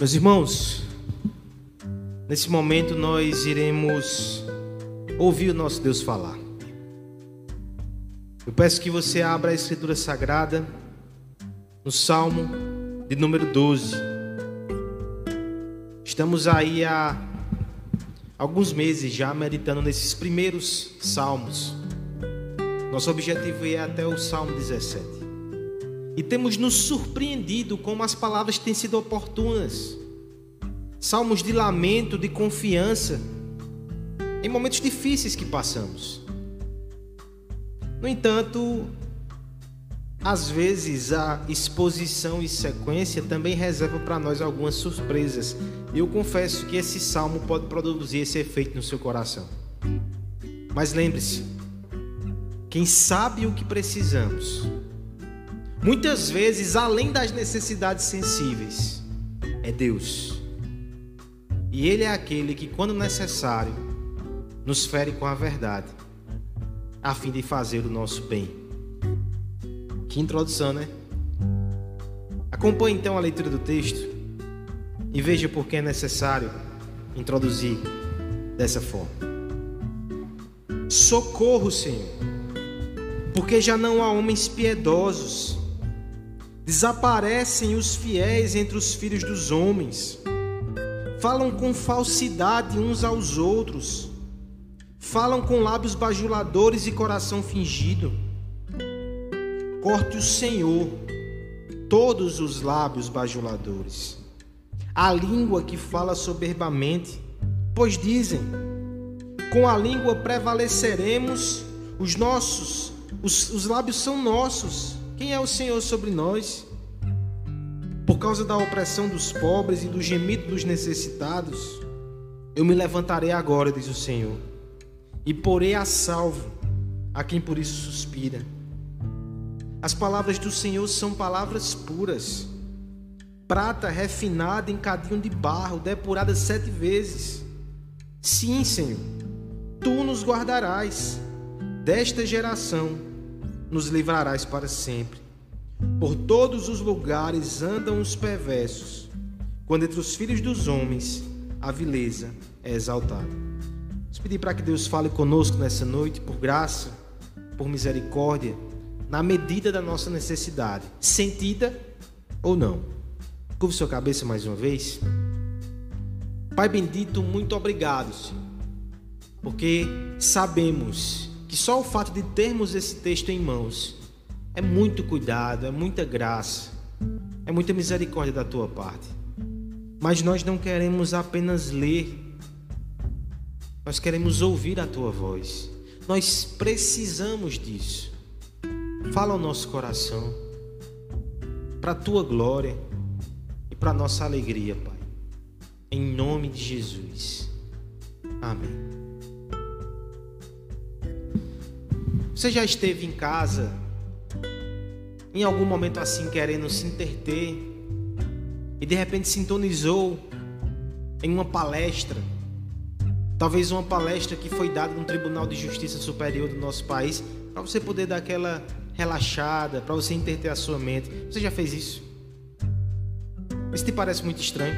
Meus irmãos, nesse momento nós iremos ouvir o nosso Deus falar. Eu peço que você abra a Escritura Sagrada no Salmo de número 12. Estamos aí há alguns meses já meditando nesses primeiros salmos. Nosso objetivo é até o Salmo 17. E temos nos surpreendido como as palavras têm sido oportunas. Salmos de lamento, de confiança, em momentos difíceis que passamos. No entanto, às vezes a exposição e sequência também reserva para nós algumas surpresas. Eu confesso que esse salmo pode produzir esse efeito no seu coração. Mas lembre-se, quem sabe o que precisamos, muitas vezes além das necessidades sensíveis, é Deus. E Ele é aquele que, quando necessário, nos fere com a verdade, a fim de fazer o nosso bem. Que introdução, né? Acompanhe então a leitura do texto e veja por que é necessário introduzir dessa forma. Socorro, Senhor, porque já não há homens piedosos. Desaparecem os fiéis entre os filhos dos homens. Falam com falsidade uns aos outros. Falam com lábios bajuladores e coração fingido Corte o Senhor todos os lábios bajuladores, a língua que fala soberbamente, pois dizem: com a língua prevaleceremos, os nossos, os, os lábios são nossos. Quem é o Senhor sobre nós? Causa da opressão dos pobres e do gemido dos necessitados, eu me levantarei agora, diz o Senhor, e porei a salvo a quem por isso suspira. As palavras do Senhor são palavras puras, prata refinada em cadinho de barro, depurada sete vezes. Sim, Senhor, tu nos guardarás, desta geração nos livrarás para sempre. Por todos os lugares andam os perversos, quando entre os filhos dos homens a vileza é exaltada. Vamos pedir para que Deus fale conosco nessa noite, por graça, por misericórdia na medida da nossa necessidade, sentida ou não. Curve sua cabeça mais uma vez. Pai bendito, muito obrigado, Senhor, porque sabemos que só o fato de termos esse texto em mãos é muito cuidado, é muita graça, é muita misericórdia da tua parte. Mas nós não queremos apenas ler, nós queremos ouvir a tua voz. Nós precisamos disso. Fala ao nosso coração, para a tua glória e para a nossa alegria, Pai. Em nome de Jesus. Amém. Você já esteve em casa, em algum momento assim, querendo se interter, e de repente sintonizou em uma palestra, talvez uma palestra que foi dada no Tribunal de Justiça Superior do nosso país, para você poder dar aquela relaxada, para você interter a sua mente. Você já fez isso? Isso te parece muito estranho?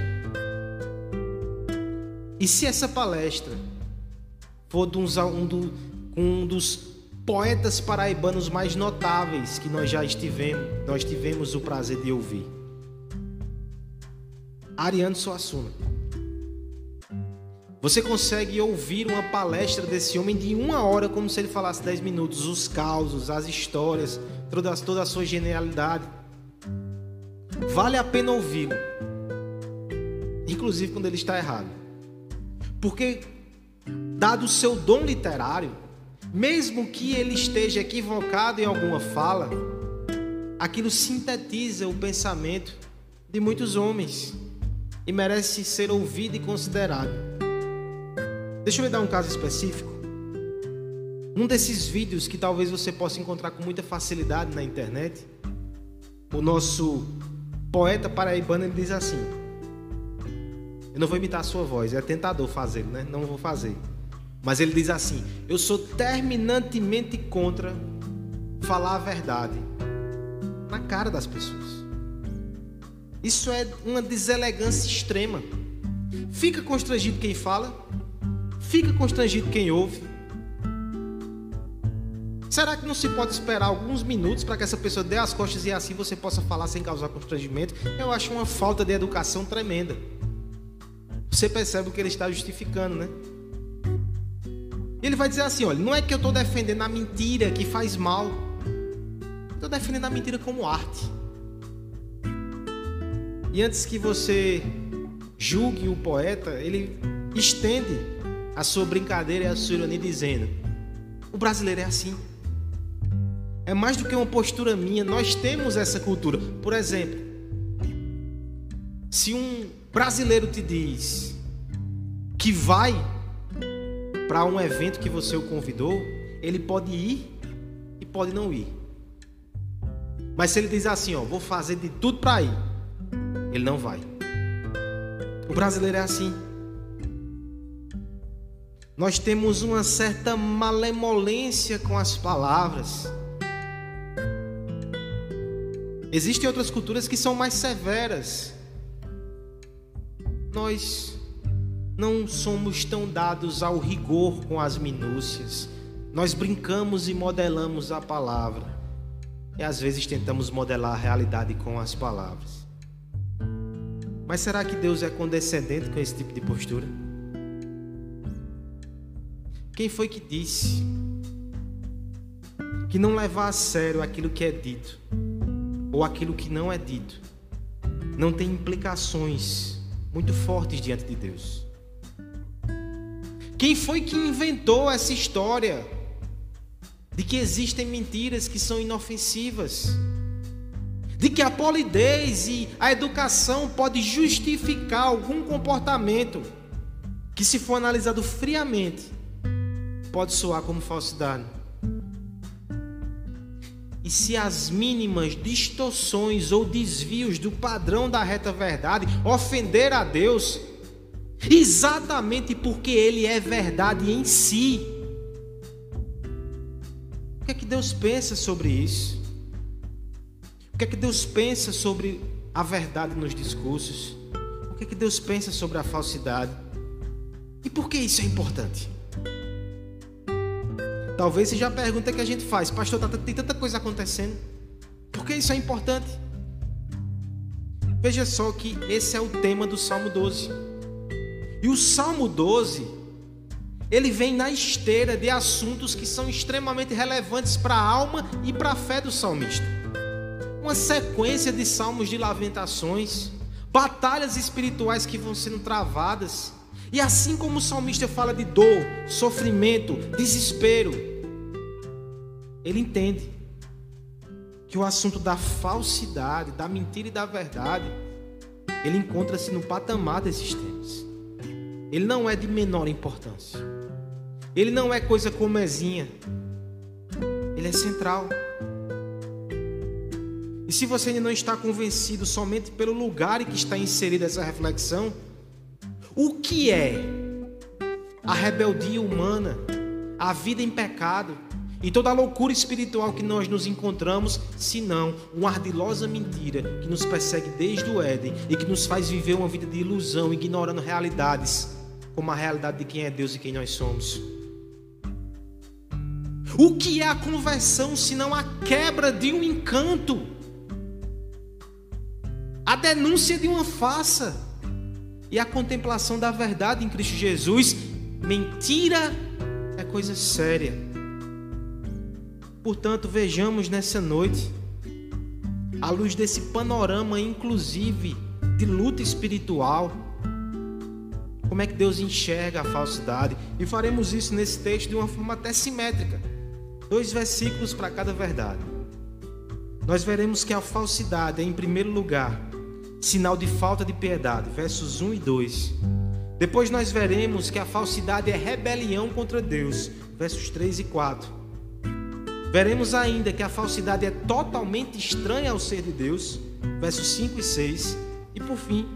E se essa palestra for de um, do, um dos poetas paraibanos mais notáveis que nós já estivemos, nós tivemos o prazer de ouvir? Ariano Suassuna. Você consegue ouvir uma palestra desse homem de uma hora, como se ele falasse dez minutos, os causos, as histórias, toda, toda a sua genialidade. Vale a pena ouvi-lo, inclusive quando ele está errado, porque, dado o seu dom literário, mesmo que ele esteja equivocado em alguma fala, aquilo sintetiza o pensamento de muitos homens e merece ser ouvido e considerado. Deixa eu lhe dar um caso específico. Um desses vídeos que talvez você possa encontrar com muita facilidade na internet, o nosso poeta paraibano ele diz assim: Eu não vou imitar a sua voz, é tentador fazer, né? Não vou fazer. Mas ele diz assim: Eu sou terminantemente contra falar a verdade na cara das pessoas. Isso é uma deselegância extrema. Fica constrangido quem fala, fica constrangido quem ouve. Será que não se pode esperar alguns minutos para que essa pessoa dê as costas e assim você possa falar sem causar constrangimento? Eu acho uma falta de educação tremenda. Você percebe o que ele está justificando, né? Ele vai dizer assim: olha, não é que eu estou defendendo a mentira que faz mal, estou defendendo a mentira como arte. E antes que você julgue o poeta, ele estende a sua brincadeira e a sua ironia dizendo: o brasileiro é assim. É mais do que uma postura minha, nós temos essa cultura. Por exemplo, se um brasileiro te diz que vai para um evento que você o convidou, ele pode ir e pode não ir. Mas se ele diz assim, ó, vou fazer de tudo para ir, ele não vai. O brasileiro é assim. Nós temos uma certa malemolência com as palavras. Existem outras culturas que são mais severas. Nós não somos tão dados ao rigor com as minúcias. Nós brincamos e modelamos a palavra. E às vezes tentamos modelar a realidade com as palavras. Mas será que Deus é condescendente com esse tipo de postura? Quem foi que disse que não levar a sério aquilo que é dito ou aquilo que não é dito não tem implicações muito fortes diante de Deus. Quem foi que inventou essa história de que existem mentiras que são inofensivas? De que a polidez e a educação pode justificar algum comportamento que se for analisado friamente pode soar como falsidade? E se as mínimas distorções ou desvios do padrão da reta verdade ofender a Deus, exatamente porque Ele é verdade em si, o que é que Deus pensa sobre isso? O que é que Deus pensa sobre a verdade nos discursos? O que é que Deus pensa sobre a falsidade? E por que isso é importante? Talvez seja a pergunta que a gente faz, pastor, tá, tem tanta coisa acontecendo, por que isso é importante? Veja só que esse é o tema do Salmo 12. E o Salmo 12, ele vem na esteira de assuntos que são extremamente relevantes para a alma e para a fé do salmista. Uma sequência de salmos de lamentações, batalhas espirituais que vão sendo travadas, e assim como o salmista fala de dor, sofrimento, desespero, ele entende que o assunto da falsidade, da mentira e da verdade, ele encontra-se no patamar desses temas. Ele não é de menor importância. Ele não é coisa comezinha. Ele é central. E se você ainda não está convencido somente pelo lugar em que está inserida essa reflexão, o que é a rebeldia humana, a vida em pecado e toda a loucura espiritual que nós nos encontramos, senão uma ardilosa mentira que nos persegue desde o Éden e que nos faz viver uma vida de ilusão, ignorando realidades como a realidade de quem é Deus e quem nós somos? O que é a conversão senão a quebra de um encanto? A denúncia de uma farsa? e a contemplação da verdade em Cristo Jesus. Mentira é coisa séria. Portanto, vejamos nessa noite, à luz desse panorama, inclusive de luta espiritual, como é que Deus enxerga a falsidade. E faremos isso nesse texto de uma forma até simétrica dois versículos para cada verdade. Nós veremos que a falsidade é, em primeiro lugar, sinal de falta de piedade, versos 1 e 2. Depois nós veremos que a falsidade é rebelião contra Deus, versos 3 e 4. Veremos ainda que a falsidade é totalmente estranha ao ser de Deus, versos 5 e 6. E por fim,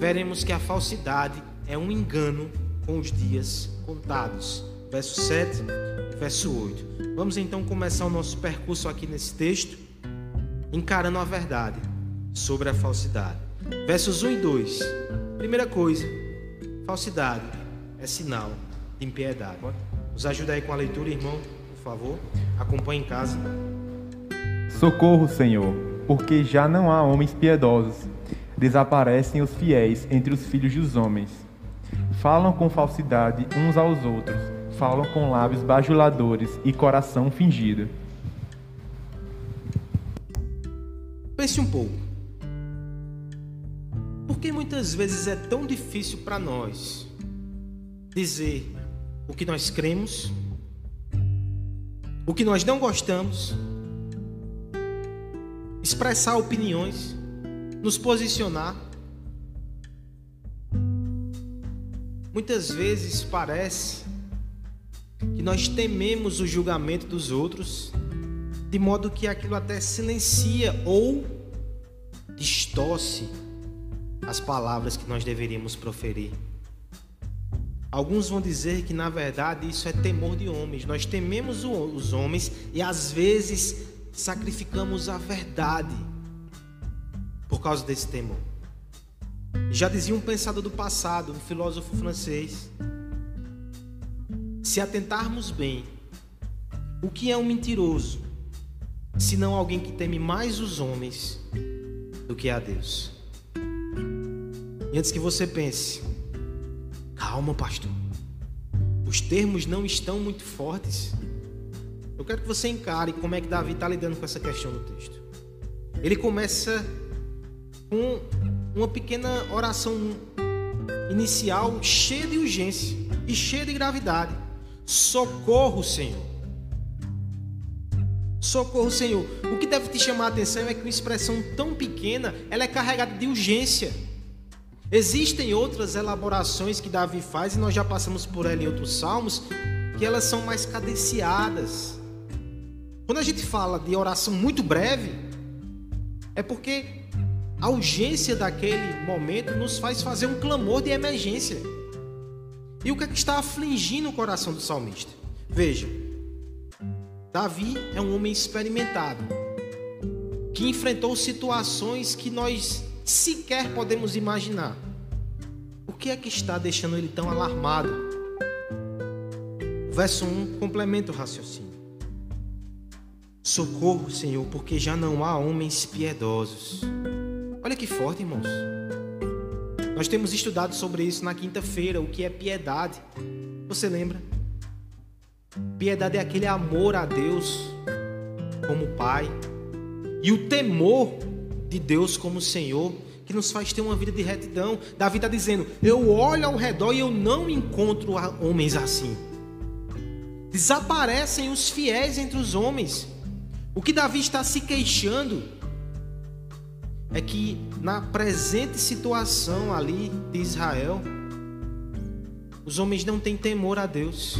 veremos que a falsidade é um engano com os dias contados, verso 7 e verso 8. Vamos então começar o nosso percurso aqui nesse texto, encarando a verdade sobre a falsidade. Versos 1 e 2. Primeira coisa, falsidade é sinal de impiedade. Nos ajuda aí com a leitura, irmão, por favor. Acompanhe em casa. Socorro, Senhor, porque já não há homens piedosos. Desaparecem os fiéis entre os filhos dos homens. Falam com falsidade uns aos outros, falam com lábios bajuladores e coração fingido. Pense um pouco. Por que muitas vezes é tão difícil para nós dizer o que nós cremos, o que nós não gostamos, expressar opiniões, nos posicionar? Muitas vezes parece que nós tememos o julgamento dos outros, de modo que aquilo até silencia ou distorce as palavras que nós deveríamos proferir. Alguns vão dizer que na verdade isso é temor de homens. Nós tememos os homens e às vezes sacrificamos a verdade por causa desse temor. Já dizia um pensador do passado, um filósofo francês: se atentarmos bem, o que é um mentiroso, senão alguém que teme mais os homens do que a Deus? E antes que você pense, calma, pastor, os termos não estão muito fortes. Eu quero que você encare como é que Davi está lidando com essa questão do texto. Ele começa com uma pequena oração inicial cheia de urgência e cheia de gravidade. Socorro, Senhor. Socorro, Senhor. O que deve te chamar a atenção é que uma expressão tão pequena, ela é carregada de urgência. Existem outras elaborações que Davi faz e nós já passamos por ela em outros salmos, que elas são mais cadenciadas. Quando a gente fala de oração muito breve, é porque a urgência daquele momento nos faz fazer um clamor de emergência. E o que, é que está afligindo o coração do salmista? Veja, Davi é um homem experimentado, que enfrentou situações que nós sequer podemos imaginar. O que é que está deixando ele tão alarmado? verso 1 complementa o raciocínio. Socorro, Senhor, porque já não há homens piedosos. Olha que forte, irmãos. Nós temos estudado sobre isso na quinta-feira, o que é piedade. Você lembra? Piedade é aquele amor a Deus como Pai e o temor de Deus como Senhor que nos faz ter uma vida de retidão. Davi está dizendo: Eu olho ao redor e eu não encontro homens assim. Desaparecem os fiéis entre os homens. O que Davi está se queixando é que na presente situação ali de Israel, os homens não têm temor a Deus.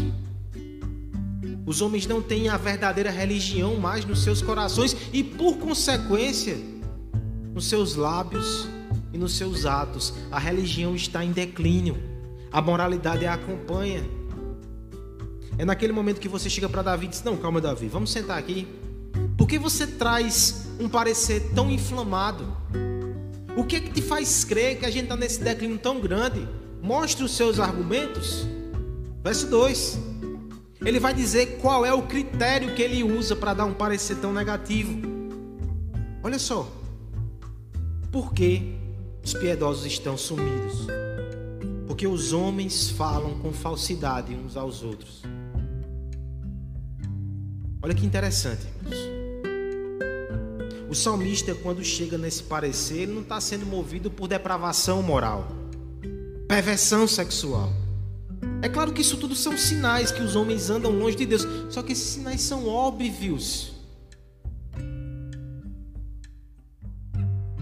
Os homens não têm a verdadeira religião mais nos seus corações e, por consequência, nos seus lábios e nos seus atos. A religião está em declínio. A moralidade a acompanha. É naquele momento que você chega para Davi e diz: Não, calma, Davi, vamos sentar aqui. Por que você traz um parecer tão inflamado? O que é que te faz crer que a gente está nesse declínio tão grande? Mostre os seus argumentos. Verso 2. Ele vai dizer qual é o critério que ele usa para dar um parecer tão negativo. Olha só. Por que os piedosos estão sumidos? Porque os homens falam com falsidade uns aos outros. Olha que interessante, irmãos. O salmista, quando chega nesse parecer, ele não está sendo movido por depravação moral, perversão sexual. É claro que isso tudo são sinais que os homens andam longe de Deus, só que esses sinais são óbvios.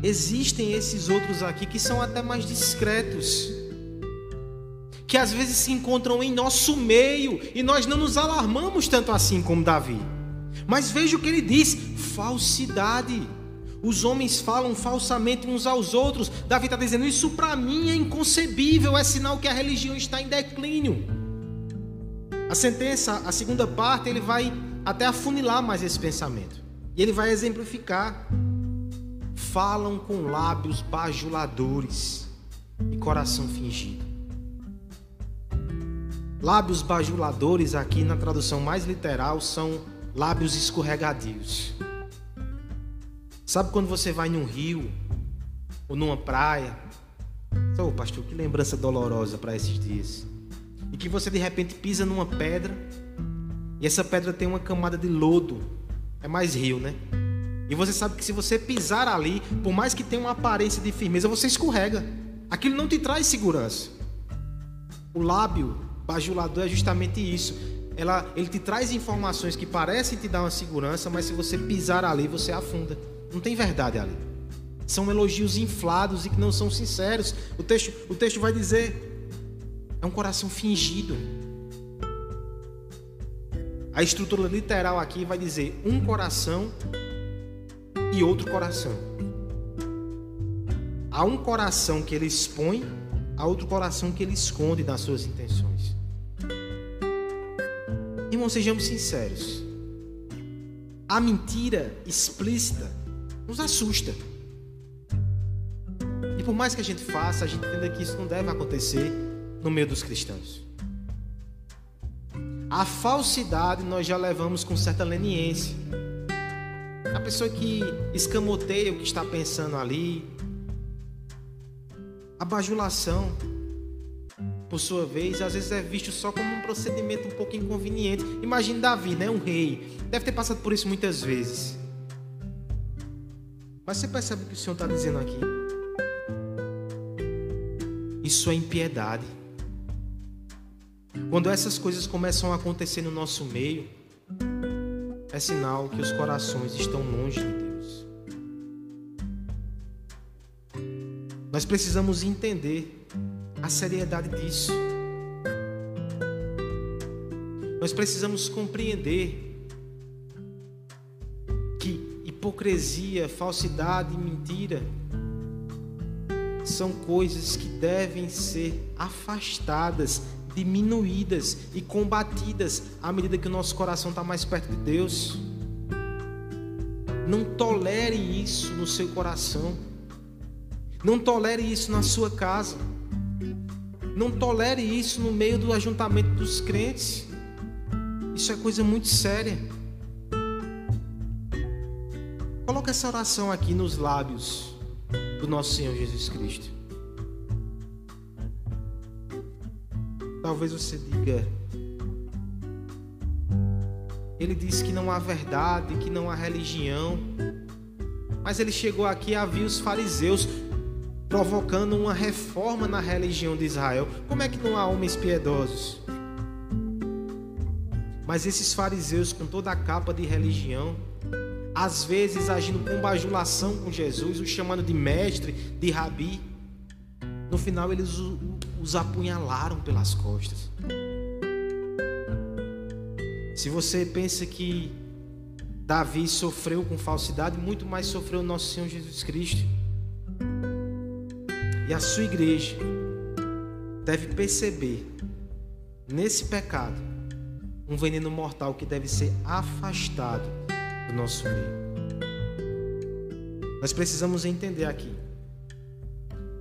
Existem esses outros aqui que são até mais discretos, que às vezes se encontram em nosso meio e nós não nos alarmamos tanto assim como Davi. Mas veja o que ele diz: falsidade. Os homens falam falsamente uns aos outros. Davi está dizendo: Isso para mim é inconcebível, é sinal que a religião está em declínio. A sentença, a segunda parte, ele vai até afunilar mais esse pensamento. E ele vai exemplificar. falam com lábios bajuladores e coração fingido. Lábios bajuladores, aqui na tradução mais literal, são lábios escorregadios. Sabe quando você vai num rio ou numa praia? Oh, pastor, que lembrança dolorosa para esses dias. E que você de repente pisa numa pedra e essa pedra tem uma camada de lodo. É mais rio, né? E você sabe que se você pisar ali, por mais que tenha uma aparência de firmeza, você escorrega. Aquilo não te traz segurança. O lábio bajulador é justamente isso. Ela, ele te traz informações que parecem te dar uma segurança, mas se você pisar ali, você afunda. Não tem verdade ali. São elogios inflados e que não são sinceros. O texto, o texto vai dizer: é um coração fingido. A estrutura literal aqui vai dizer um coração e outro coração. Há um coração que ele expõe, há outro coração que ele esconde nas suas intenções. Irmão, sejamos sinceros. A mentira explícita nos assusta. E por mais que a gente faça, a gente entenda que isso não deve acontecer no meio dos cristãos. A falsidade nós já levamos com certa leniência. A pessoa que escamoteia o que está pensando ali. A bajulação, por sua vez, às vezes é visto só como um procedimento um pouco inconveniente. Imagine Davi, né? Um rei. Deve ter passado por isso muitas vezes. Mas você percebe o que o Senhor está dizendo aqui? Isso é impiedade. Quando essas coisas começam a acontecer no nosso meio, é sinal que os corações estão longe de Deus. Nós precisamos entender a seriedade disso. Nós precisamos compreender que hipocrisia, falsidade e mentira são coisas que devem ser afastadas diminuídas e combatidas à medida que o nosso coração está mais perto de Deus. Não tolere isso no seu coração. Não tolere isso na sua casa. Não tolere isso no meio do ajuntamento dos crentes. Isso é coisa muito séria. Coloca essa oração aqui nos lábios do nosso Senhor Jesus Cristo. Talvez você diga. Ele disse que não há verdade, que não há religião. Mas ele chegou aqui a ver os fariseus provocando uma reforma na religião de Israel. Como é que não há homens piedosos? Mas esses fariseus, com toda a capa de religião, às vezes agindo com bajulação com Jesus, o chamando de mestre, de rabi, no final eles os apunhalaram pelas costas. Se você pensa que Davi sofreu com falsidade, muito mais sofreu nosso Senhor Jesus Cristo. E a sua igreja deve perceber nesse pecado um veneno mortal que deve ser afastado do nosso meio. Nós precisamos entender aqui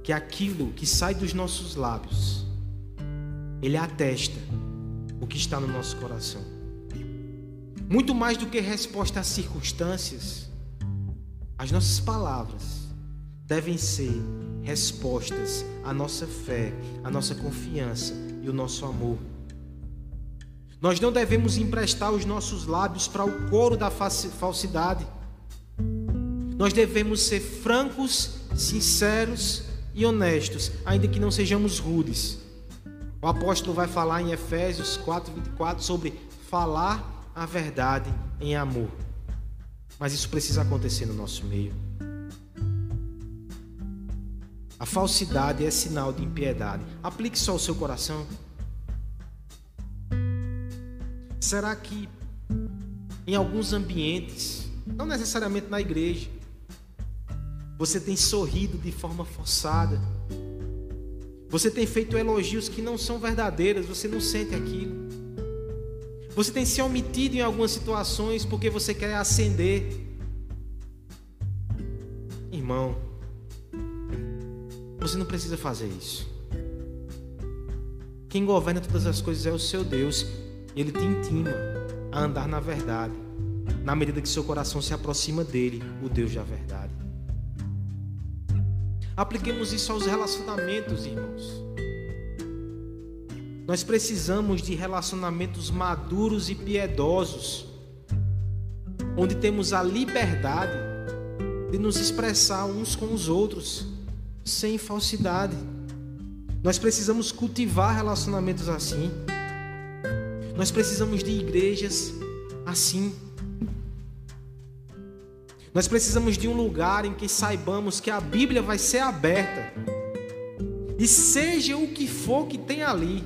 que aquilo que sai dos nossos lábios, ele atesta o que está no nosso coração. Muito mais do que resposta às circunstâncias, as nossas palavras devem ser respostas à nossa fé, à nossa confiança e o nosso amor. Nós não devemos emprestar os nossos lábios para o coro da falsidade. Nós devemos ser francos, sinceros e honestos, ainda que não sejamos rudes. O apóstolo vai falar em Efésios 4:24 sobre falar a verdade em amor. Mas isso precisa acontecer no nosso meio. A falsidade é sinal de impiedade. Aplique só o seu coração. Será que em alguns ambientes, não necessariamente na igreja, você tem sorrido de forma forçada. Você tem feito elogios que não são verdadeiros, você não sente aquilo. Você tem se omitido em algumas situações porque você quer ascender. Irmão, você não precisa fazer isso. Quem governa todas as coisas é o seu Deus. Ele te intima a andar na verdade, na medida que seu coração se aproxima dele, o Deus da verdade. Apliquemos isso aos relacionamentos, irmãos. Nós precisamos de relacionamentos maduros e piedosos, onde temos a liberdade de nos expressar uns com os outros, sem falsidade. Nós precisamos cultivar relacionamentos assim. Nós precisamos de igrejas assim. Nós precisamos de um lugar em que saibamos que a Bíblia vai ser aberta. E seja o que for que tem ali,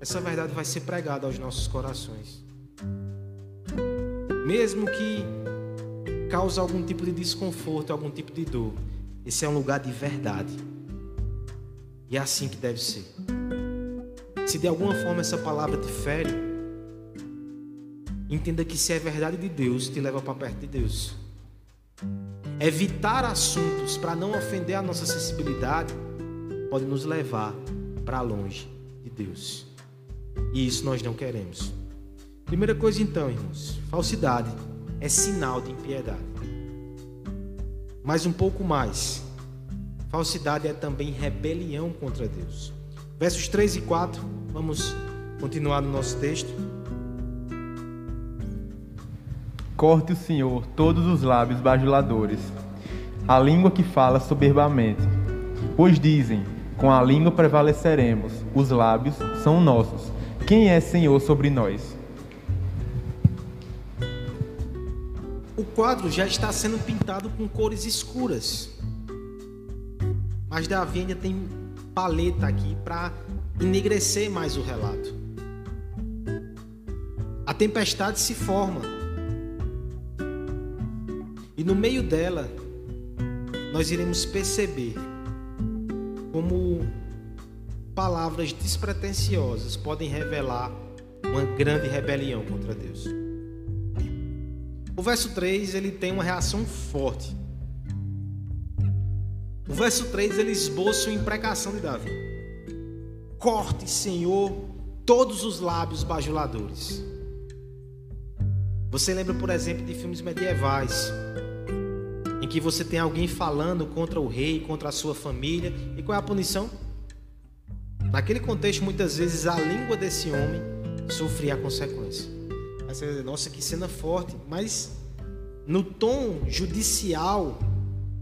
essa verdade vai ser pregada aos nossos corações. Mesmo que cause algum tipo de desconforto, algum tipo de dor, esse é um lugar de verdade. E é assim que deve ser. Se de alguma forma essa palavra te fere, entenda que se é verdade de Deus, te leva para perto de Deus. Evitar assuntos para não ofender a nossa sensibilidade pode nos levar para longe de Deus. E isso nós não queremos. Primeira coisa então, irmãos, falsidade é sinal de impiedade. Mas um pouco mais. Falsidade é também rebelião contra Deus. Versos 3 e 4, vamos continuar no nosso texto. Corte o Senhor todos os lábios bajuladores, a língua que fala soberbamente. Pois dizem: com a língua prevaleceremos, os lábios são nossos. Quem é Senhor sobre nós? O quadro já está sendo pintado com cores escuras. Mas Davi ainda tem paleta aqui para enegrecer mais o relato. A tempestade se forma. E no meio dela, nós iremos perceber como palavras despretensiosas podem revelar uma grande rebelião contra Deus. O verso 3 ele tem uma reação forte. O verso 3 ele esboça uma imprecação de Davi. Corte, Senhor, todos os lábios bajuladores. Você lembra, por exemplo, de filmes medievais, em que você tem alguém falando contra o rei, contra a sua família, e qual é a punição? Naquele contexto, muitas vezes a língua desse homem sofria a consequência. Aí você dizer, nossa, que cena forte. Mas no tom judicial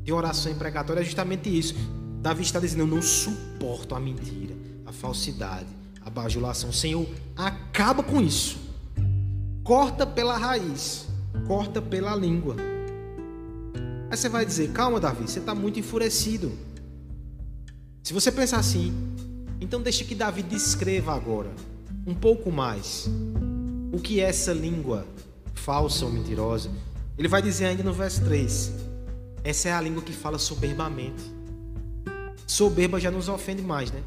de oração imprecatória é justamente isso. Davi está dizendo: Eu não suporto a mentira, a falsidade, a bajulação. Senhor, acaba com isso. Corta pela raiz, corta pela língua. Aí você vai dizer: Calma, Davi, você está muito enfurecido. Se você pensar assim, então deixe que Davi descreva agora um pouco mais o que é essa língua falsa ou mentirosa. Ele vai dizer ainda no verso 3: Essa é a língua que fala soberbamente. Soberba já nos ofende mais, né?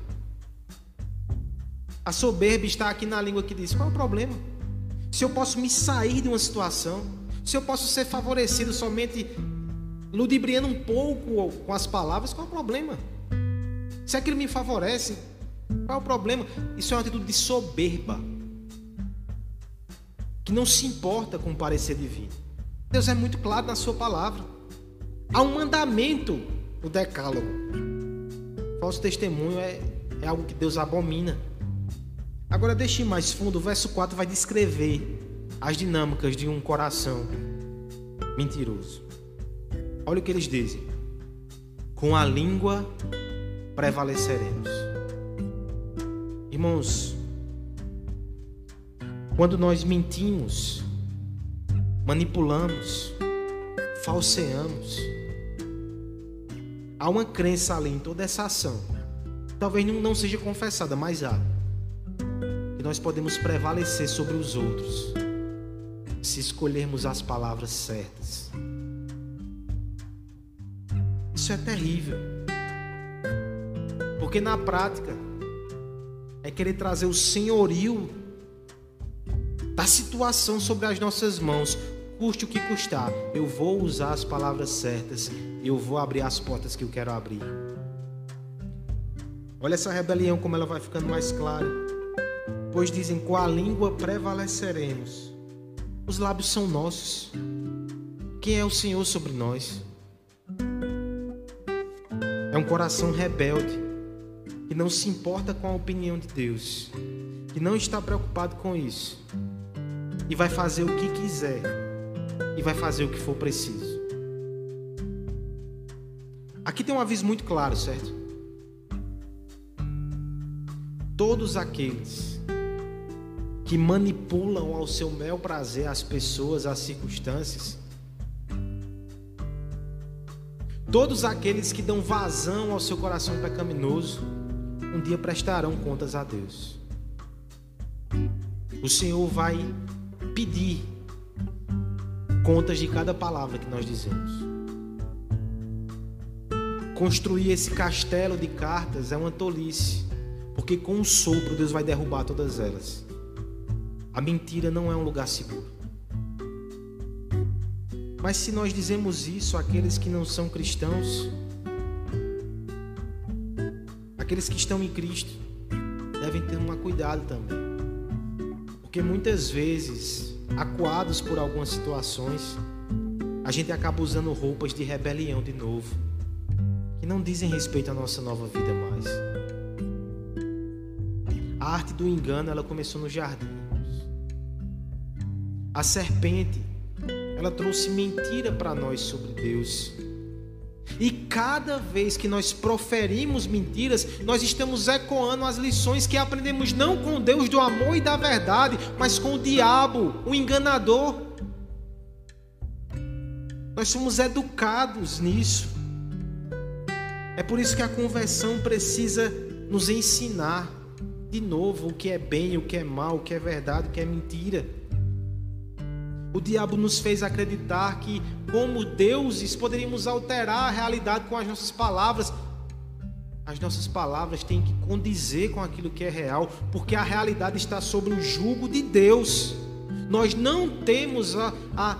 A soberba está aqui na língua que diz: qual é o problema? Se eu posso me sair de uma situação, se eu posso ser favorecido somente ludibriando um pouco com as palavras, qual é o problema? Se aquilo me favorece, qual é o problema? Isso é uma atitude de soberba. Que não se importa com o parecer divino. Deus é muito claro na sua palavra. Há um mandamento no decálogo. Falso testemunho é, é algo que Deus abomina. Agora deixe mais fundo, o verso 4 vai descrever as dinâmicas de um coração mentiroso. Olha o que eles dizem. Com a língua prevaleceremos. Irmãos, quando nós mentimos, manipulamos, falseamos, há uma crença ali em toda essa ação. Talvez não seja confessada, mas há. Que nós podemos prevalecer sobre os outros se escolhermos as palavras certas. Isso é terrível. Porque na prática, é querer trazer o senhorio da situação sobre as nossas mãos, custe o que custar. Eu vou usar as palavras certas eu vou abrir as portas que eu quero abrir. Olha essa rebelião como ela vai ficando mais clara. Pois dizem: com a língua prevaleceremos. Os lábios são nossos. Quem é o Senhor sobre nós? É um coração rebelde que não se importa com a opinião de Deus, que não está preocupado com isso e vai fazer o que quiser e vai fazer o que for preciso. Aqui tem um aviso muito claro, certo? Todos aqueles que manipulam ao seu mel prazer as pessoas, as circunstâncias, Todos aqueles que dão vazão ao seu coração pecaminoso, um dia prestarão contas a Deus. O Senhor vai pedir contas de cada palavra que nós dizemos. Construir esse castelo de cartas é uma tolice, porque com um sopro Deus vai derrubar todas elas. A mentira não é um lugar seguro. Mas se nós dizemos isso àqueles que não são cristãos, aqueles que estão em Cristo, devem ter um cuidado também. Porque muitas vezes, acuados por algumas situações, a gente acaba usando roupas de rebelião de novo, que não dizem respeito à nossa nova vida mais. A arte do engano, ela começou no jardim. A serpente ela trouxe mentira para nós sobre Deus. E cada vez que nós proferimos mentiras, nós estamos ecoando as lições que aprendemos não com Deus do amor e da verdade, mas com o diabo, o enganador. Nós somos educados nisso. É por isso que a conversão precisa nos ensinar de novo o que é bem, o que é mal, o que é verdade, o que é mentira. O diabo nos fez acreditar que, como deuses, poderíamos alterar a realidade com as nossas palavras. As nossas palavras têm que condizer com aquilo que é real, porque a realidade está sob o jugo de Deus. Nós não temos a, a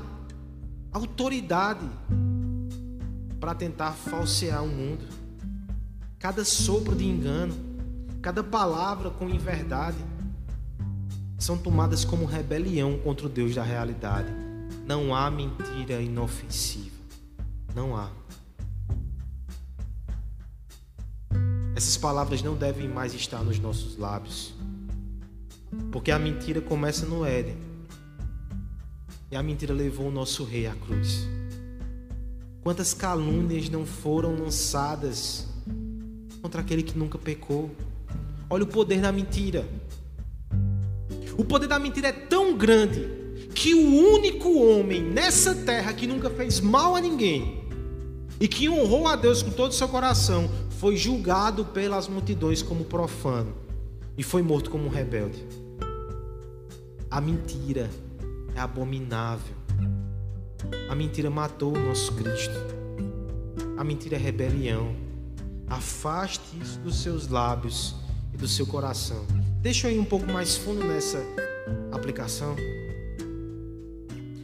autoridade para tentar falsear o mundo. Cada sopro de engano, cada palavra com inverdade são tomadas como rebelião contra o Deus da realidade. Não há mentira inofensiva. Não há. Essas palavras não devem mais estar nos nossos lábios. Porque a mentira começa no Éden. E a mentira levou o nosso rei à cruz. Quantas calúnias não foram lançadas contra aquele que nunca pecou? Olha o poder da mentira. O poder da mentira é tão grande que o único homem nessa terra que nunca fez mal a ninguém e que honrou a Deus com todo o seu coração foi julgado pelas multidões como profano e foi morto como um rebelde. A mentira é abominável. A mentira matou o nosso Cristo. A mentira é rebelião. Afaste isso dos seus lábios e do seu coração. Deixa eu ir um pouco mais fundo nessa aplicação.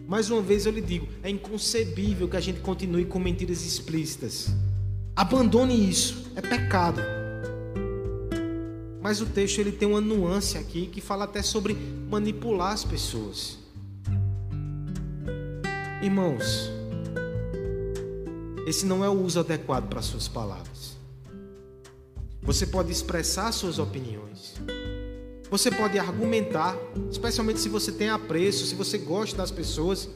Mais uma vez eu lhe digo, é inconcebível que a gente continue com mentiras explícitas. Abandone isso, é pecado. Mas o texto ele tem uma nuance aqui que fala até sobre manipular as pessoas. Irmãos, esse não é o uso adequado para suas palavras. Você pode expressar suas opiniões. Você pode argumentar, especialmente se você tem apreço, se você gosta das pessoas,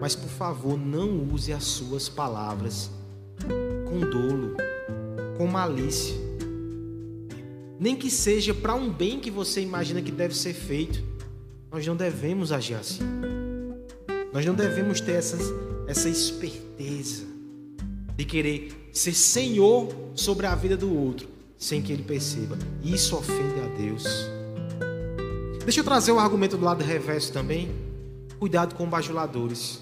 mas por favor, não use as suas palavras com dolo, com malícia. Nem que seja para um bem que você imagina que deve ser feito. Nós não devemos agir assim. Nós não devemos ter essa, essa esperteza de querer ser senhor sobre a vida do outro, sem que ele perceba. Isso ofende a Deus. Deixa eu trazer o argumento do lado reverso também. Cuidado com bajuladores.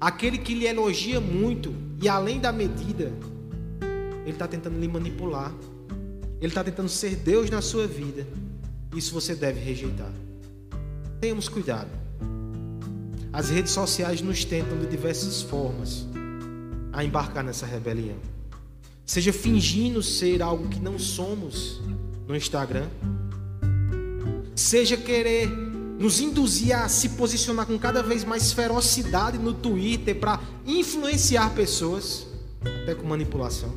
Aquele que lhe elogia muito e além da medida, ele está tentando lhe manipular. Ele está tentando ser Deus na sua vida. Isso você deve rejeitar. Tenhamos cuidado. As redes sociais nos tentam de diversas formas. a embarcar nessa rebelião. Seja fingindo ser algo que não somos no Instagram. Seja querer nos induzir a se posicionar com cada vez mais ferocidade no Twitter para influenciar pessoas, até com manipulação.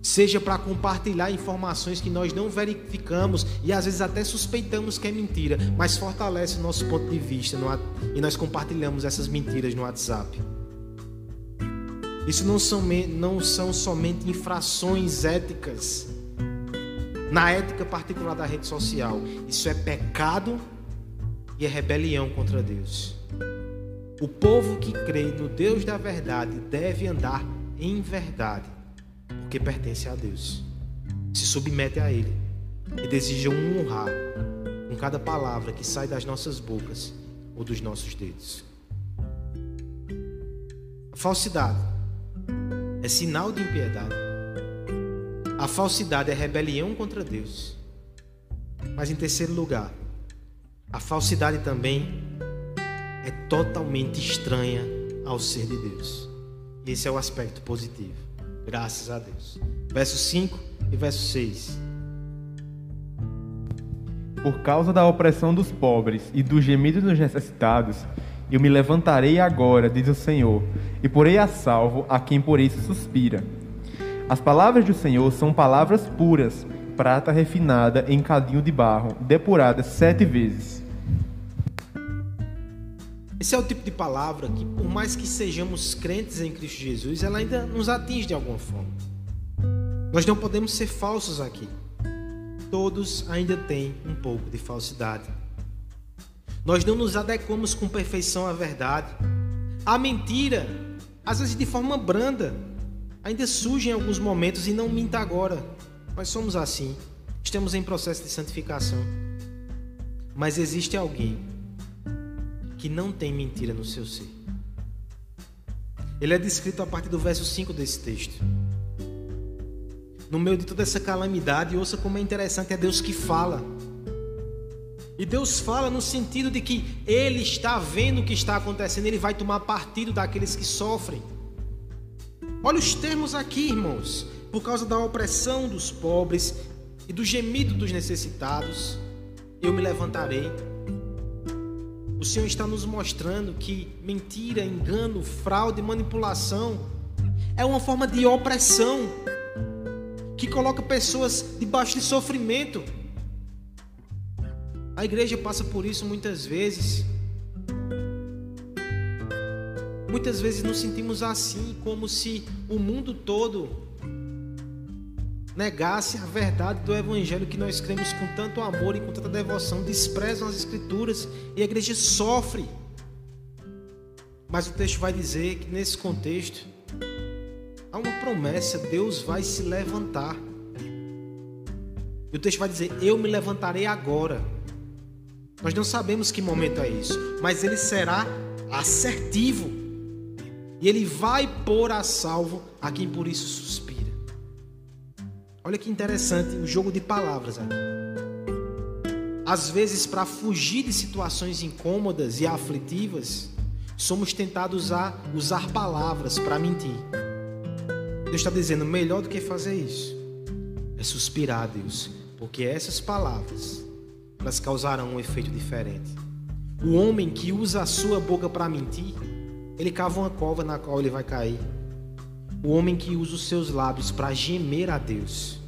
Seja para compartilhar informações que nós não verificamos e às vezes até suspeitamos que é mentira, mas fortalece o nosso ponto de vista e nós compartilhamos essas mentiras no WhatsApp. Isso não são, não são somente infrações éticas na ética particular da rede social. Isso é pecado e é rebelião contra Deus. O povo que crê no Deus da verdade deve andar em verdade, porque pertence a Deus. Se submete a Ele e desejam honrar com cada palavra que sai das nossas bocas ou dos nossos dedos. A falsidade é sinal de impiedade a falsidade é rebelião contra Deus. Mas em terceiro lugar, a falsidade também é totalmente estranha ao ser de Deus. Esse é o aspecto positivo. Graças a Deus. Verso 5 e verso 6. Por causa da opressão dos pobres e do gemido dos necessitados, eu me levantarei agora, diz o Senhor, e porei a salvo a quem por isso suspira. As palavras do Senhor são palavras puras, prata refinada em cadinho de barro, depurada sete vezes. Esse é o tipo de palavra que, por mais que sejamos crentes em Cristo Jesus, ela ainda nos atinge de alguma forma. Nós não podemos ser falsos aqui. Todos ainda têm um pouco de falsidade. Nós não nos adequamos com perfeição à verdade. A mentira, às vezes de forma branda, ainda surge em alguns momentos e não minta agora. Nós somos assim. Estamos em processo de santificação. Mas existe alguém que não tem mentira no seu ser. Ele é descrito a partir do verso 5 desse texto. No meio de toda essa calamidade, ouça como é interessante, é Deus que fala. E Deus fala no sentido de que Ele está vendo o que está acontecendo, Ele vai tomar partido daqueles que sofrem. Olha os termos aqui, irmãos. Por causa da opressão dos pobres e do gemido dos necessitados, eu me levantarei. O Senhor está nos mostrando que mentira, engano, fraude, manipulação é uma forma de opressão que coloca pessoas debaixo de sofrimento. A igreja passa por isso muitas vezes. Muitas vezes nos sentimos assim, como se o mundo todo negasse a verdade do Evangelho que nós cremos com tanto amor e com tanta devoção, desprezam as Escrituras e a igreja sofre. Mas o texto vai dizer que nesse contexto há uma promessa: Deus vai se levantar. E o texto vai dizer: Eu me levantarei agora. Nós não sabemos que momento é isso, mas ele será assertivo. E ele vai pôr a salvo a quem por isso suspira. Olha que interessante o jogo de palavras aqui. Às vezes, para fugir de situações incômodas e aflitivas, somos tentados a usar palavras para mentir. Deus está dizendo: melhor do que fazer isso é suspirar Deus, porque essas palavras elas causarão um efeito diferente. O homem que usa a sua boca para mentir ele cava uma cova na qual ele vai cair. O homem que usa os seus lábios para gemer a Deus,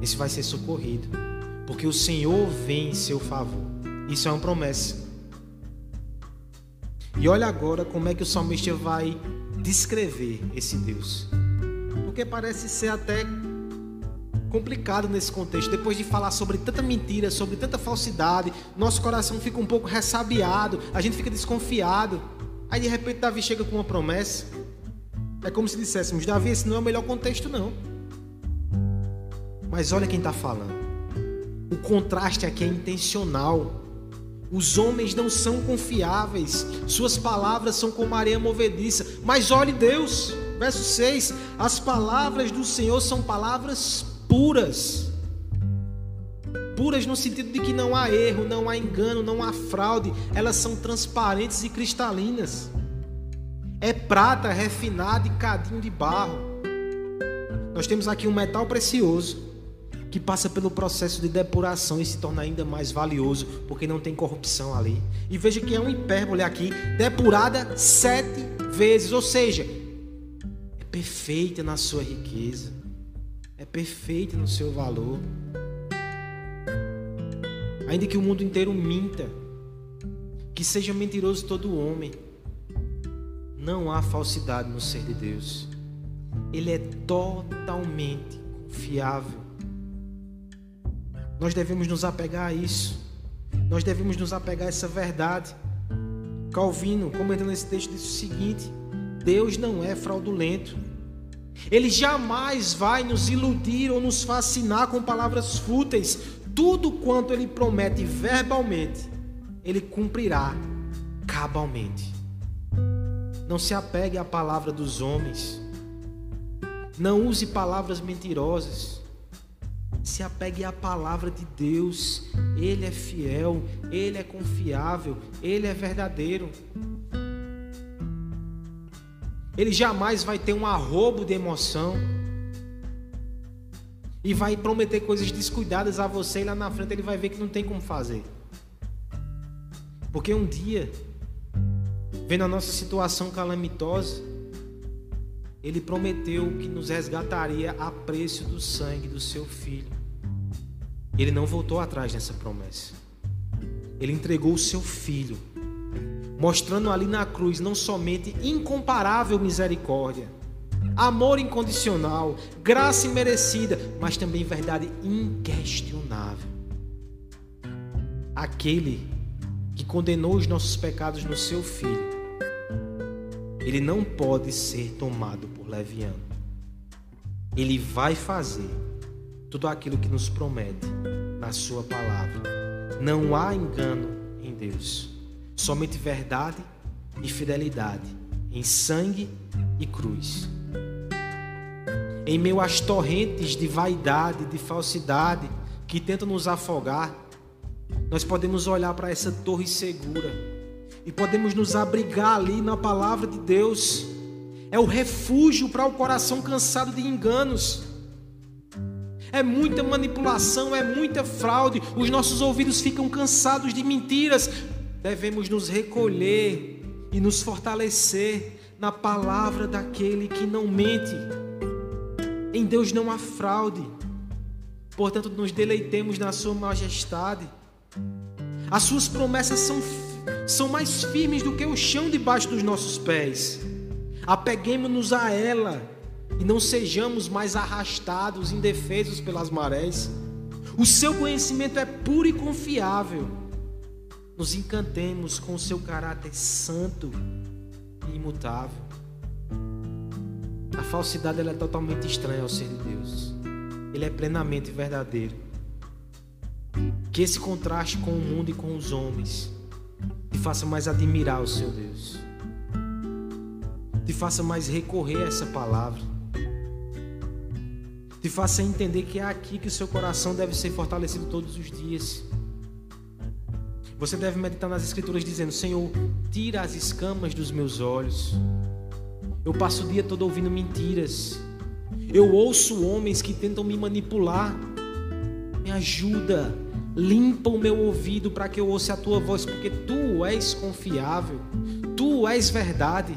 esse vai ser socorrido, porque o Senhor vem em seu favor. Isso é uma promessa. E olha agora como é que o salmista vai descrever esse Deus. Porque parece ser até complicado nesse contexto. Depois de falar sobre tanta mentira, sobre tanta falsidade, nosso coração fica um pouco ressabiado, a gente fica desconfiado. Aí de repente Davi chega com uma promessa. É como se disséssemos: Davi, esse não é o melhor contexto, não. Mas olha quem está falando. O contraste aqui é intencional. Os homens não são confiáveis, suas palavras são como areia movediça. Mas olhe Deus, verso 6: as palavras do Senhor são palavras puras puras no sentido de que não há erro, não há engano, não há fraude, elas são transparentes e cristalinas. É prata refinada e cadinho de barro. Nós temos aqui um metal precioso que passa pelo processo de depuração e se torna ainda mais valioso, porque não tem corrupção ali. E veja que é um hipérbole aqui, depurada sete vezes, ou seja, é perfeita na sua riqueza, é perfeita no seu valor. Ainda que o mundo inteiro minta, que seja mentiroso todo homem, não há falsidade no ser de Deus. Ele é totalmente confiável. Nós devemos nos apegar a isso. Nós devemos nos apegar a essa verdade. Calvino, comentando esse texto, disse o seguinte: Deus não é fraudulento. Ele jamais vai nos iludir ou nos fascinar com palavras fúteis. Tudo quanto ele promete verbalmente, ele cumprirá cabalmente. Não se apegue à palavra dos homens. Não use palavras mentirosas. Se apegue à palavra de Deus. Ele é fiel, ele é confiável, ele é verdadeiro. Ele jamais vai ter um arrobo de emoção e vai prometer coisas descuidadas a você e lá na frente ele vai ver que não tem como fazer. Porque um dia, vendo a nossa situação calamitosa, ele prometeu que nos resgataria a preço do sangue do seu filho. Ele não voltou atrás nessa promessa. Ele entregou o seu filho, mostrando ali na cruz não somente incomparável misericórdia, amor incondicional, graça imerecida, mas também verdade inquestionável. Aquele que condenou os nossos pecados no seu filho ele não pode ser tomado por leviano. Ele vai fazer tudo aquilo que nos promete na Sua palavra. Não há engano em Deus, somente verdade e fidelidade em sangue e cruz. Em meio às torrentes de vaidade, de falsidade que tentam nos afogar, nós podemos olhar para essa torre segura e podemos nos abrigar ali na palavra de Deus. É o refúgio para o coração cansado de enganos. É muita manipulação, é muita fraude. Os nossos ouvidos ficam cansados de mentiras. Devemos nos recolher e nos fortalecer na palavra daquele que não mente. Em Deus não há fraude. Portanto, nos deleitemos na Sua majestade. As Suas promessas são são mais firmes do que o chão debaixo dos nossos pés. Apeguemos-nos a ela e não sejamos mais arrastados, indefesos pelas marés. O seu conhecimento é puro e confiável. Nos encantemos com o seu caráter santo e imutável. A falsidade é totalmente estranha ao ser de Deus. Ele é plenamente verdadeiro. Que esse contraste com o mundo e com os homens te faça mais admirar o seu Deus, te faça mais recorrer a essa palavra, te faça entender que é aqui que o seu coração deve ser fortalecido todos os dias. Você deve meditar nas Escrituras dizendo: Senhor, tira as escamas dos meus olhos. Eu passo o dia todo ouvindo mentiras. Eu ouço homens que tentam me manipular. Me ajuda Limpa o meu ouvido para que eu ouça a tua voz, porque tu és confiável, tu és verdade.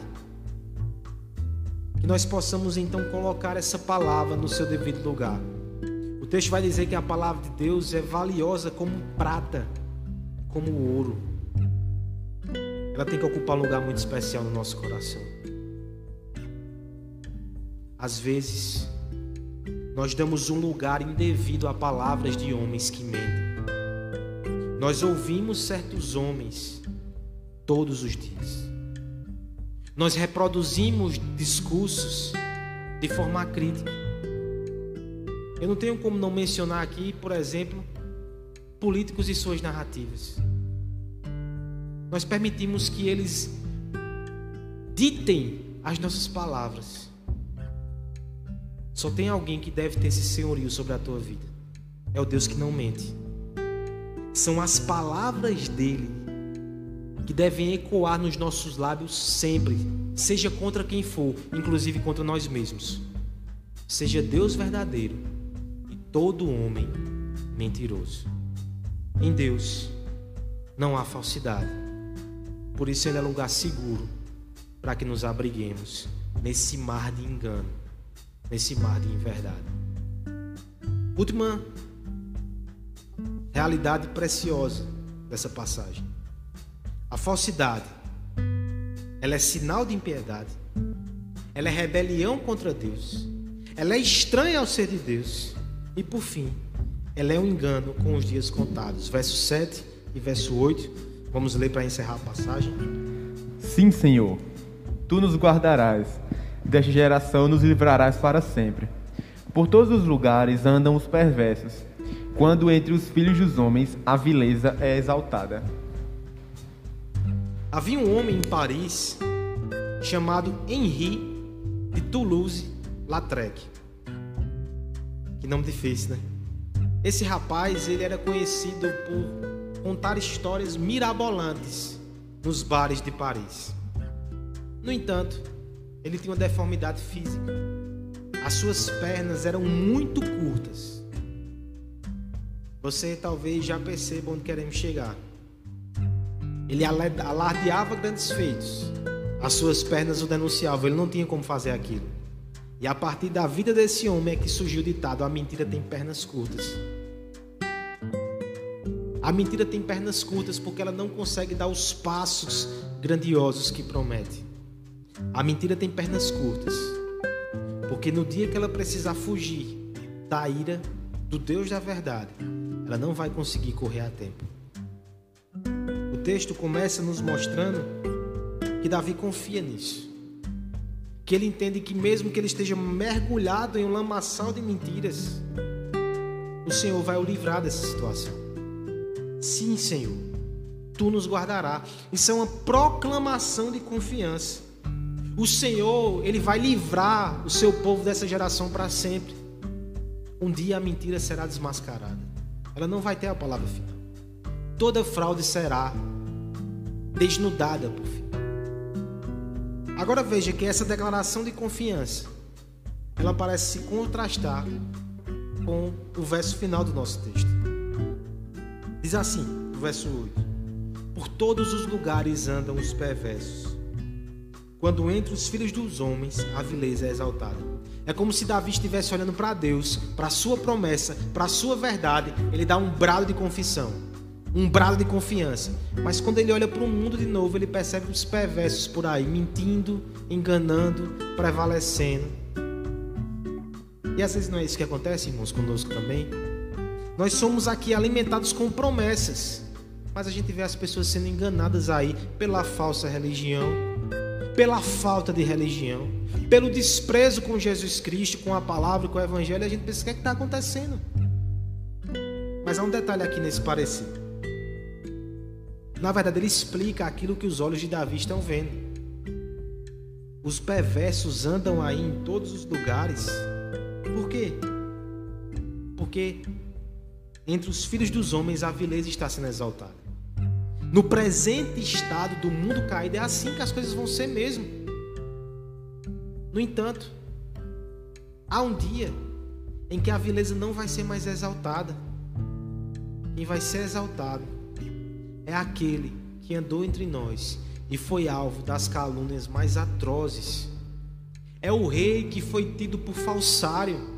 Que nós possamos então colocar essa palavra no seu devido lugar. O texto vai dizer que a palavra de Deus é valiosa como prata, como ouro. Ela tem que ocupar um lugar muito especial no nosso coração. Às vezes, nós damos um lugar indevido a palavras de homens que mentem. Nós ouvimos certos homens todos os dias. Nós reproduzimos discursos de forma crítica. Eu não tenho como não mencionar aqui, por exemplo, políticos e suas narrativas. Nós permitimos que eles ditem as nossas palavras. Só tem alguém que deve ter esse senhorio sobre a tua vida. É o Deus que não mente. São as palavras dele que devem ecoar nos nossos lábios sempre, seja contra quem for, inclusive contra nós mesmos. Seja Deus verdadeiro e todo homem mentiroso. Em Deus não há falsidade. Por isso ele é lugar seguro para que nos abriguemos nesse mar de engano, nesse mar de inverdade. Última realidade preciosa dessa passagem. A falsidade, ela é sinal de impiedade, ela é rebelião contra Deus, ela é estranha ao ser de Deus e, por fim, ela é um engano com os dias contados. Verso 7 e verso 8. Vamos ler para encerrar a passagem. Sim, Senhor, tu nos guardarás, desta geração nos livrarás para sempre. Por todos os lugares andam os perversos, quando entre os filhos dos homens a vileza é exaltada. Havia um homem em Paris chamado Henri de Toulouse-Lautrec. Que nome difícil, né? Esse rapaz, ele era conhecido por contar histórias mirabolantes nos bares de Paris. No entanto, ele tinha uma deformidade física. As suas pernas eram muito curtas. Você talvez já perceba onde queremos chegar. Ele alardeava grandes feitos. As suas pernas o denunciavam, ele não tinha como fazer aquilo. E a partir da vida desse homem é que surgiu o ditado: a mentira tem pernas curtas. A mentira tem pernas curtas porque ela não consegue dar os passos grandiosos que promete. A mentira tem pernas curtas porque no dia que ela precisar fugir da ira do Deus da verdade, ela não vai conseguir correr a tempo. O texto começa nos mostrando que Davi confia nisso. Que ele entende que mesmo que ele esteja mergulhado em um lamaçal de mentiras, o Senhor vai o livrar dessa situação. Sim, Senhor, tu nos guardará. Isso é uma proclamação de confiança. O Senhor, ele vai livrar o seu povo dessa geração para sempre. Um dia a mentira será desmascarada. Ela não vai ter a palavra final. Toda fraude será desnudada por fim. Agora veja que essa declaração de confiança, ela parece se contrastar com o verso final do nosso texto. Diz assim, no verso 8: Por todos os lugares andam os perversos. Quando entre os filhos dos homens, a vileza é exaltada. É como se Davi estivesse olhando para Deus, para a sua promessa, para a sua verdade. Ele dá um brado de confissão, um brado de confiança. Mas quando ele olha para o mundo de novo, ele percebe os perversos por aí, mentindo, enganando, prevalecendo. E às vezes não é isso que acontece, irmãos, conosco também. Nós somos aqui alimentados com promessas, mas a gente vê as pessoas sendo enganadas aí pela falsa religião, pela falta de religião, pelo desprezo com Jesus Cristo, com a palavra, com o Evangelho. A gente pensa: o que é está acontecendo? Mas há um detalhe aqui nesse parecer. Na verdade, ele explica aquilo que os olhos de Davi estão vendo. Os perversos andam aí em todos os lugares. Por quê? Porque entre os filhos dos homens a vileza está sendo exaltada. No presente estado do mundo caído, é assim que as coisas vão ser mesmo. No entanto, há um dia em que a vileza não vai ser mais exaltada. Quem vai ser exaltado é aquele que andou entre nós e foi alvo das calúnias mais atrozes. É o rei que foi tido por falsário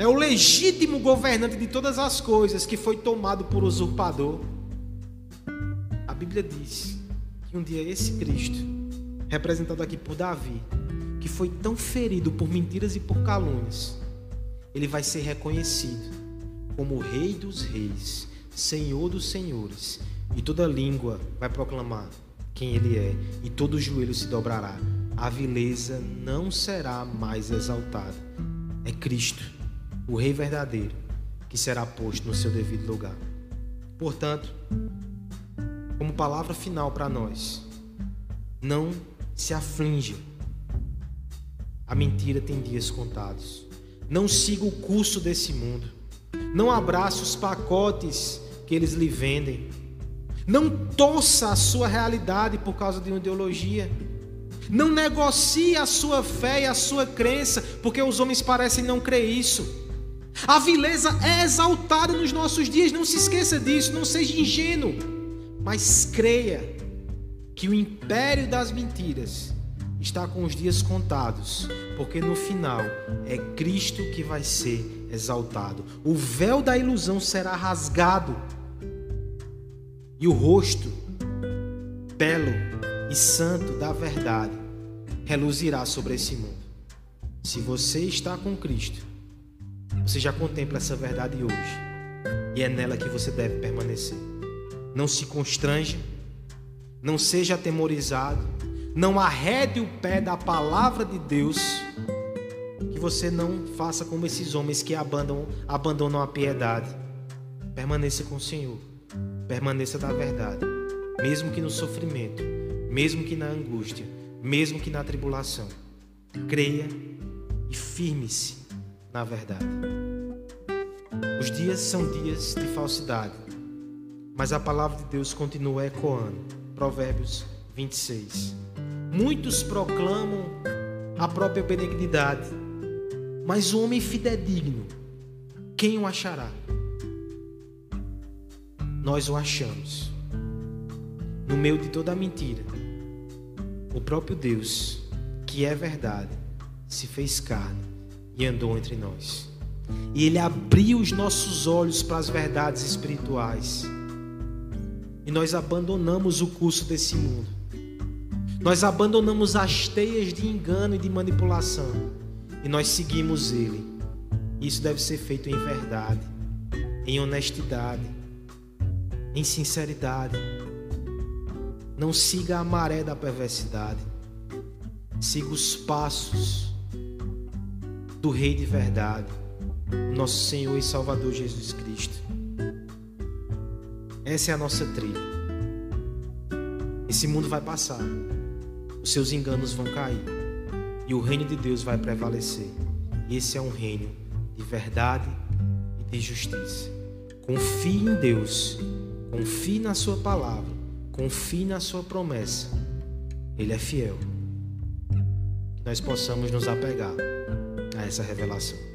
é o legítimo governante de todas as coisas que foi tomado por usurpador. Bíblia diz que um dia esse Cristo, representado aqui por Davi, que foi tão ferido por mentiras e por calúnias, ele vai ser reconhecido como Rei dos Reis, Senhor dos Senhores, e toda língua vai proclamar quem ele é, e todo joelho se dobrará. A vileza não será mais exaltada. É Cristo o Rei verdadeiro, que será posto no seu devido lugar. Portanto, como palavra final para nós, não se aflinja. A mentira tem dias contados. Não siga o curso desse mundo. Não abrace os pacotes que eles lhe vendem. Não torça a sua realidade por causa de uma ideologia. Não negocie a sua fé e a sua crença, porque os homens parecem não crer isso. A vileza é exaltada nos nossos dias, não se esqueça disso, não seja ingênuo, mas creia que o império das mentiras está com os dias contados, porque no final é Cristo que vai ser exaltado. O véu da ilusão será rasgado e o rosto belo e santo da verdade reluzirá sobre esse mundo. Se você está com Cristo, você já contempla essa verdade hoje, e é nela que você deve permanecer. Não se constranja, não seja atemorizado, não arrede o pé da palavra de Deus, que você não faça como esses homens que abandonam, abandonam a piedade. Permaneça com o Senhor, permaneça da verdade, mesmo que no sofrimento, mesmo que na angústia, mesmo que na tribulação. Creia e firme-se na verdade. Os dias são dias de falsidade, mas a palavra de Deus continua ecoando. Provérbios 26. Muitos proclamam a própria benignidade, mas o homem fidedigno, quem o achará? Nós o achamos. No meio de toda a mentira, o próprio Deus, que é verdade, se fez carne e andou entre nós. E ele abriu os nossos olhos para as verdades espirituais. E nós abandonamos o curso desse mundo. Nós abandonamos as teias de engano e de manipulação. E nós seguimos ele. Isso deve ser feito em verdade, em honestidade, em sinceridade. Não siga a maré da perversidade. Siga os passos do Rei de verdade, nosso Senhor e Salvador Jesus Cristo. Essa é a nossa trilha. Esse mundo vai passar, os seus enganos vão cair e o reino de Deus vai prevalecer. E esse é um reino de verdade e de justiça. Confie em Deus, confie na Sua palavra, confie na Sua promessa. Ele é fiel. Que nós possamos nos apegar a essa revelação.